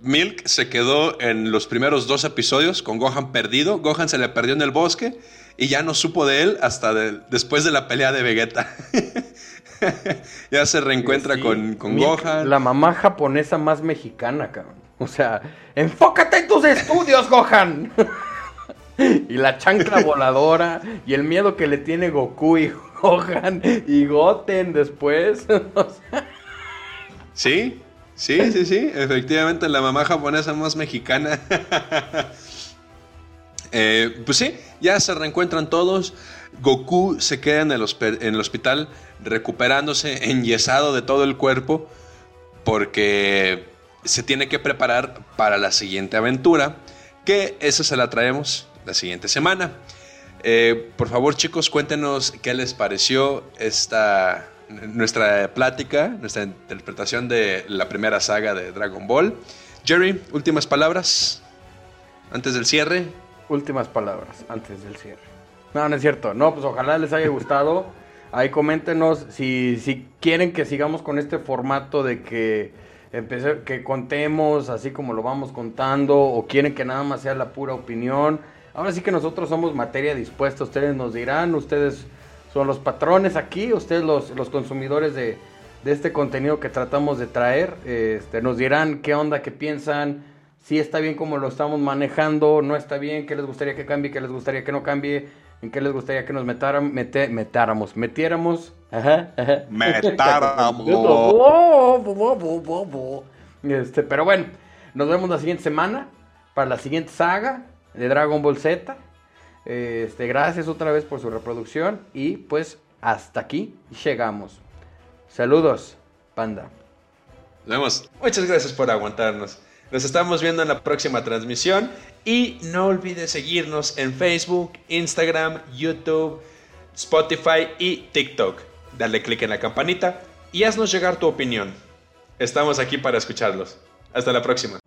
B: Milk se quedó en los primeros dos episodios con Gohan perdido. Gohan se le perdió en el bosque y ya no supo de él hasta de- después de la pelea de Vegeta. ya se reencuentra
A: Sí,
B: con, con Gohan.
A: La mamá japonesa más mexicana, cabrón. O sea, enfócate en tus estudios, Gohan. y la chancla voladora y el miedo que le tiene Goku y Gohan y Goten después.
B: Sí, sí, sí, sí. Efectivamente, la mamá japonesa más mexicana. Eh, pues sí, ya se reencuentran todos. Goku se queda en el, en el hospital recuperándose, enyesado de todo el cuerpo, porque se tiene que preparar para la siguiente aventura, que esa se la traemos la siguiente semana. Eh, por favor, chicos, cuéntenos qué les pareció esta nuestra plática, nuestra interpretación de la primera saga de Dragon Ball. Jerry, últimas palabras antes del cierre.
A: últimas palabras antes del cierre. No, no es cierto. No, pues ojalá les haya gustado. Ahí coméntenos si, si quieren que sigamos con este formato de que empece- que contemos así como lo vamos contando o quieren que nada más sea la pura opinión. Ahora sí que nosotros somos materia dispuesta, ustedes nos dirán, ustedes son los patrones aquí, ustedes los, los consumidores de, de este contenido que tratamos de traer, este, nos dirán qué onda, qué piensan, si está bien como lo estamos manejando, no está bien, qué les gustaría que cambie, qué les gustaría que no cambie, en qué les gustaría que nos metáramos, mete- metáramos, metiéramos. Ajá, ajá. Este, pero bueno, nos vemos la siguiente semana para la siguiente saga de Dragon Ball Z. Este, gracias otra vez por su reproducción y pues hasta aquí llegamos. Saludos, panda.
B: Nos vemos. Muchas gracias por aguantarnos. Nos estamos viendo en la próxima transmisión y no olvides seguirnos en Facebook, Instagram, YouTube, Spotify y TikTok. Dale click en la campanita y haznos llegar tu opinión. Estamos aquí para escucharlos. Hasta la próxima.